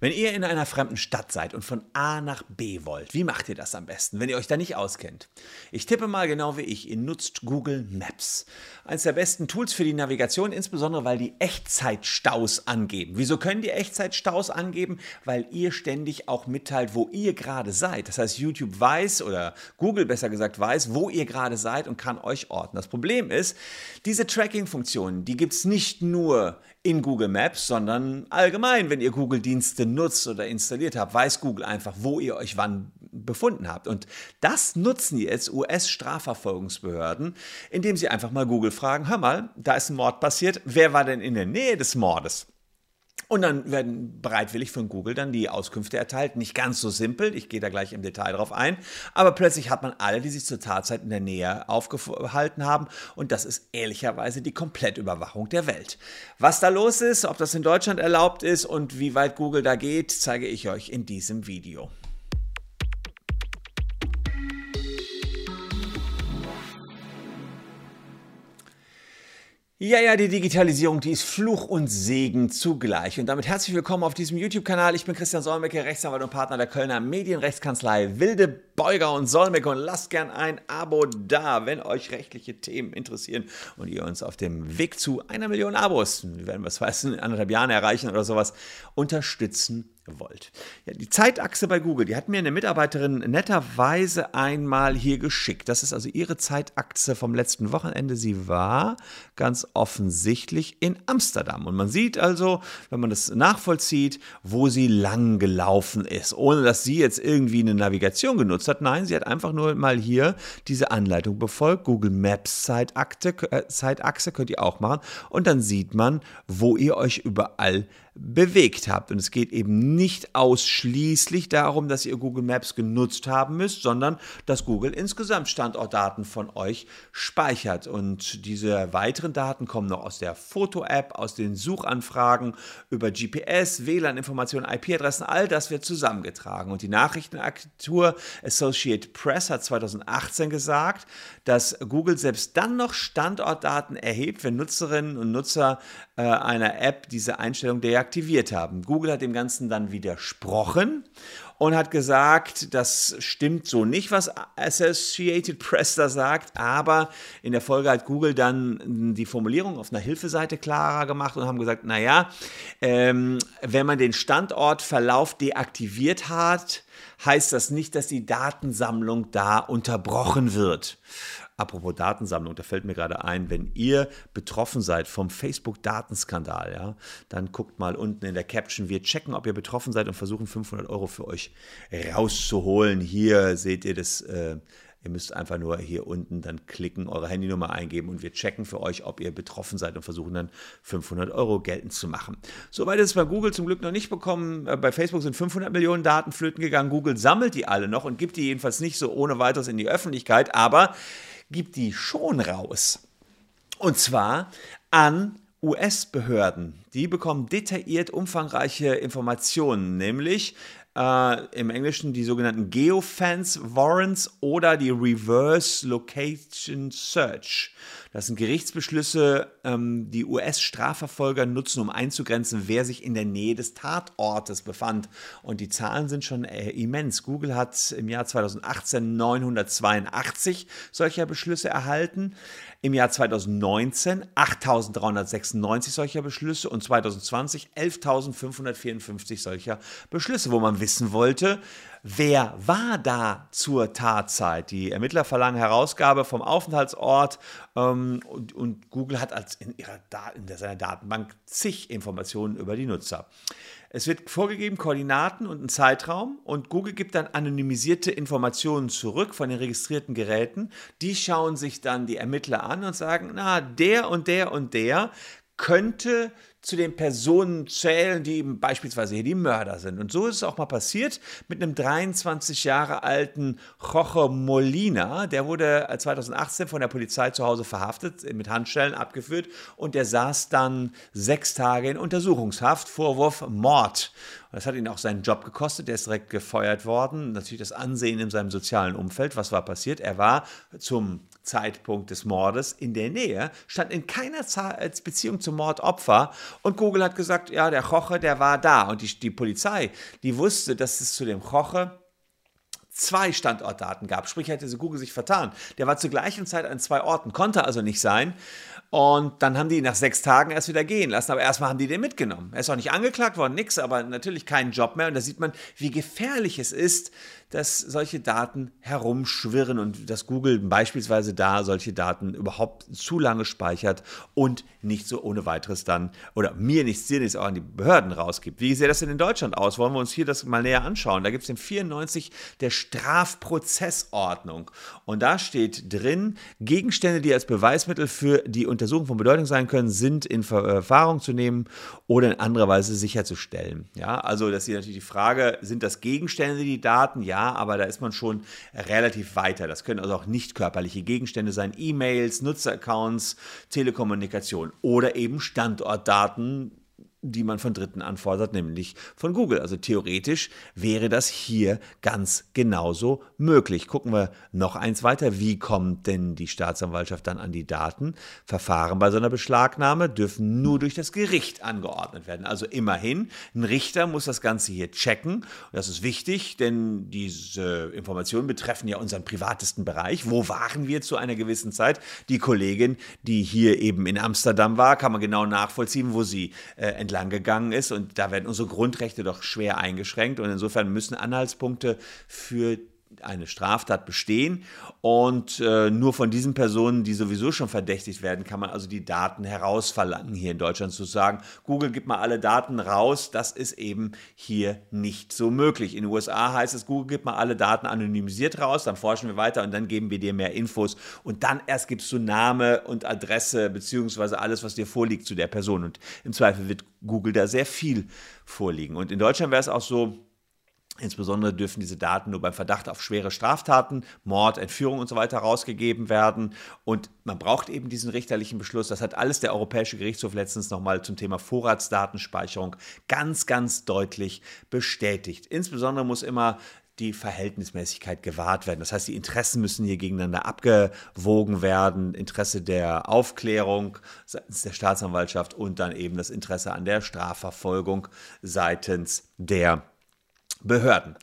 Wenn ihr in einer fremden Stadt seid und von A nach B wollt, wie macht ihr das am besten, wenn ihr euch da nicht auskennt? Ich tippe mal genau wie ich, ihr nutzt Google Maps. Eines der besten Tools für die Navigation, insbesondere weil die Echtzeitstaus angeben. Wieso können die Echtzeitstaus angeben? Weil ihr ständig auch mitteilt, wo ihr gerade seid. Das heißt, YouTube weiß oder Google besser gesagt weiß, wo ihr gerade seid und kann euch orten. Das Problem ist, diese Tracking-Funktionen, die gibt es nicht nur in Google Maps, sondern allgemein, wenn ihr Google-Dienste nutzt oder installiert habt, weiß Google einfach, wo ihr euch wann befunden habt. Und das nutzen jetzt US-Strafverfolgungsbehörden, indem sie einfach mal Google fragen, hör mal, da ist ein Mord passiert, wer war denn in der Nähe des Mordes? Und dann werden bereitwillig von Google dann die Auskünfte erteilt. Nicht ganz so simpel, ich gehe da gleich im Detail drauf ein. Aber plötzlich hat man alle, die sich zur Tatzeit in der Nähe aufgehalten haben. Und das ist ehrlicherweise die Komplettüberwachung der Welt. Was da los ist, ob das in Deutschland erlaubt ist und wie weit Google da geht, zeige ich euch in diesem Video. Ja, ja, die Digitalisierung, die ist Fluch und Segen zugleich. Und damit herzlich willkommen auf diesem YouTube-Kanal. Ich bin Christian Solmecke, Rechtsanwalt und Partner der Kölner Medienrechtskanzlei Wilde Beuger und Solmecke. Und lasst gern ein Abo da, wenn euch rechtliche Themen interessieren und ihr uns auf dem Weg zu einer Million Abos, wir werden was weiß in anderthalb Jahren erreichen oder sowas, unterstützen wollt. Ja, die Zeitachse bei Google, die hat mir eine Mitarbeiterin netterweise einmal hier geschickt. Das ist also ihre Zeitachse vom letzten Wochenende. Sie war ganz offensichtlich in Amsterdam. Und man sieht also, wenn man das nachvollzieht, wo sie lang gelaufen ist, ohne dass sie jetzt irgendwie eine Navigation genutzt hat. Nein, sie hat einfach nur mal hier diese Anleitung befolgt. Google Maps Zeitachse, äh, Zeitachse könnt ihr auch machen. Und dann sieht man, wo ihr euch überall bewegt habt. Und es geht eben nicht ausschließlich darum, dass ihr Google Maps genutzt haben müsst, sondern dass Google insgesamt Standortdaten von euch speichert. Und diese weiteren Daten kommen noch aus der Foto-App, aus den Suchanfragen über GPS, WLAN-Informationen, IP-Adressen, all das wird zusammengetragen. Und die Nachrichtenagentur Associated Press hat 2018 gesagt, dass Google selbst dann noch Standortdaten erhebt, wenn Nutzerinnen und Nutzer äh, einer App diese Einstellung deaktiviert haben. Google hat dem Ganzen dann widersprochen und hat gesagt, das stimmt so nicht, was Associated Press da sagt, aber in der Folge hat Google dann die Formulierung auf einer Hilfeseite klarer gemacht und haben gesagt, naja, ähm, wenn man den Standortverlauf deaktiviert hat, heißt das nicht, dass die Datensammlung da unterbrochen wird. Apropos Datensammlung, da fällt mir gerade ein, wenn ihr betroffen seid vom Facebook-Datenskandal, ja, dann guckt mal unten in der Caption. Wir checken, ob ihr betroffen seid und versuchen 500 Euro für euch rauszuholen. Hier seht ihr das. Äh, Ihr müsst einfach nur hier unten dann klicken, eure Handynummer eingeben und wir checken für euch, ob ihr betroffen seid und versuchen dann 500 Euro geltend zu machen. Soweit ist es bei Google zum Glück noch nicht bekommen. Äh, bei Facebook sind 500 Millionen Daten flöten gegangen. Google sammelt die alle noch und gibt die jedenfalls nicht so ohne weiteres in die Öffentlichkeit, aber gibt die schon raus. Und zwar an US-Behörden. Die bekommen detailliert umfangreiche Informationen, nämlich äh, im Englischen die sogenannten Geofence Warrants oder die Reverse Location Search. Das sind Gerichtsbeschlüsse, ähm, die US-Strafverfolger nutzen, um einzugrenzen, wer sich in der Nähe des Tatortes befand. Und die Zahlen sind schon äh, immens. Google hat im Jahr 2018 982 solcher Beschlüsse erhalten, im Jahr 2019 8396 solcher Beschlüsse und 2020 11.554 solcher Beschlüsse, wo man wissen wollte, Wer war da zur Tatzeit? Die Ermittler verlangen Herausgabe vom Aufenthaltsort ähm, und, und, Google hat als in, ihrer in seiner Datenbank zig Informationen über die Nutzer. Es wird vorgegeben Koordinaten und ein Zeitraum und Google gibt dann anonymisierte Informationen zurück von den registrierten Geräten. Die schauen sich dann die Ermittler an und sagen, na, der und der und der könnte zu den Personen zählen, die beispielsweise hier die Mörder sind. Und so ist es auch mal passiert mit einem 23 Jahre alten Jorge Molina. Der wurde 2018 von der Polizei zu Hause verhaftet, mit Handschellen abgeführt und der saß dann sechs Tage in Untersuchungshaft, Vorwurf Mord. Das hat ihn auch seinen Job gekostet. Der ist direkt gefeuert worden. Natürlich das Ansehen in seinem sozialen Umfeld. Was war passiert? Er war zum Zeitpunkt des Mordes in der Nähe, stand in keiner Beziehung zum Mordopfer Und Google hat gesagt, ja, der Koche, der war da. Und die, die Polizei, die wusste, dass es zu dem Koche zwei Standortdaten gab. Sprich, hätte Google sich vertan. Der war zur gleichen Zeit an zwei Orten, konnte also nicht sein. Und dann haben die ihn nach sechs Tagen erst wieder gehen lassen. Aber erstmal haben die den mitgenommen. Er ist auch nicht angeklagt worden, nix, aber natürlich keinen Job mehr. Und da sieht man, wie gefährlich es ist, dass solche Daten herumschwirren und dass Google beispielsweise da solche Daten überhaupt zu lange speichert und nicht so ohne weiteres dann oder mir nichts, dir nichts auch an die Behörden rausgibt. Wie sieht das denn in Deutschland aus? Wollen wir uns hier das mal näher anschauen? Da gibt es den 94 der Strafprozessordnung und da steht drin, Gegenstände, die als Beweismittel für die Untersuchung von Bedeutung sein können, sind in Erfahrung zu nehmen oder in anderer Weise sicherzustellen. Ja, also das ist natürlich die Frage, sind das Gegenstände, die Daten? Ja, ja, aber da ist man schon relativ weiter. Das können also auch nicht körperliche Gegenstände sein, E-Mails, Nutzeraccounts, Telekommunikation oder eben Standortdaten, die man von Dritten anfordert, nämlich von Google. Also theoretisch wäre das hier ganz genauso möglich. Gucken wir noch eins weiter. Wie kommt denn die Staatsanwaltschaft dann an die Daten? Verfahren bei so einer Beschlagnahme dürfen nur durch das Gericht angeordnet werden. Also immerhin, ein Richter muss das Ganze hier checken. Und das ist wichtig, denn diese Informationen betreffen ja unseren privatesten Bereich. Wo waren wir zu einer gewissen Zeit? Die Kollegin, die hier eben in Amsterdam war, kann man genau nachvollziehen, wo sie äh, entlang entlang gegangen ist. Und da werden unsere Grundrechte doch schwer eingeschränkt. Und insofern müssen Anhaltspunkte für eine Straftat bestehen und äh, nur von diesen Personen, die sowieso schon verdächtigt werden, kann man also die Daten herausverlangen hier in Deutschland zu sagen, Google gibt mal alle Daten raus, das ist eben hier nicht so möglich. In den USA heißt es, Google gibt mal alle Daten anonymisiert raus, dann forschen wir weiter und dann geben wir dir mehr Infos und dann erst gibst du Name und Adresse beziehungsweise alles, was dir vorliegt zu der Person und im Zweifel wird Google da sehr viel vorliegen. Und in Deutschland wäre es auch so, Insbesondere dürfen diese Daten nur beim Verdacht auf schwere Straftaten, Mord, Entführung und so weiter rausgegeben werden. Und man braucht eben diesen richterlichen Beschluss. Das hat alles der Europäische Gerichtshof letztens nochmal zum Thema Vorratsdatenspeicherung ganz, ganz deutlich bestätigt. Insbesondere muss immer die Verhältnismäßigkeit gewahrt werden. Das heißt, die Interessen müssen hier gegeneinander abgewogen werden. Interesse der Aufklärung seitens der Staatsanwaltschaft und dann eben das Interesse an der Strafverfolgung seitens der Behörden.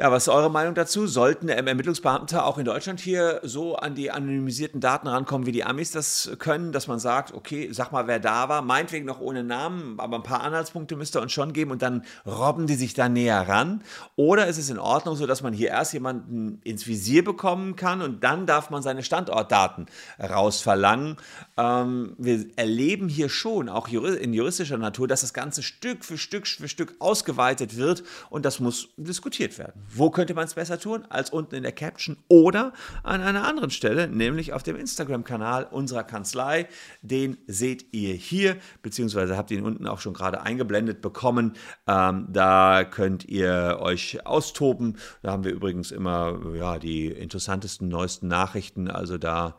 Ja, was ist eure Meinung dazu? Sollten Ermittlungsbeamte auch in Deutschland hier so an die anonymisierten Daten rankommen, wie die Amis das können, dass man sagt, okay, sag mal, wer da war, meinetwegen noch ohne Namen, aber ein paar Anhaltspunkte müsst ihr uns schon geben und dann robben die sich da näher ran? Oder ist es in Ordnung so, dass man hier erst jemanden ins Visier bekommen kann und dann darf man seine Standortdaten rausverlangen? Ähm, wir erleben hier schon, auch in juristischer Natur, dass das Ganze Stück für Stück für Stück ausgeweitet wird und das muss diskutiert werden. Wo könnte man es besser tun als unten in der Caption oder an einer anderen Stelle, nämlich auf dem Instagram-Kanal unserer Kanzlei. Den seht ihr hier, beziehungsweise habt ihr ihn unten auch schon gerade eingeblendet bekommen. Ähm, da könnt ihr euch austoben. Da haben wir übrigens immer ja, die interessantesten, neuesten Nachrichten. Also da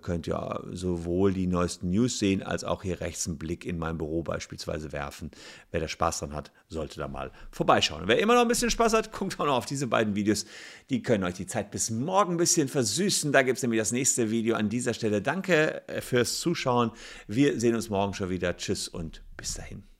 könnt ihr sowohl die neuesten News sehen, als auch hier rechts einen Blick in mein Büro beispielsweise werfen. Wer da Spaß dran hat, sollte da mal vorbeischauen. wer immer noch ein bisschen Spaß hat, guckt auch noch auf diese beiden Videos. Die können euch die Zeit bis morgen ein bisschen versüßen. Da gibt es nämlich das nächste Video an dieser Stelle. Danke äh, fürs Zuschauen. Wir sehen uns morgen schon wieder. Tschüss und bis dahin.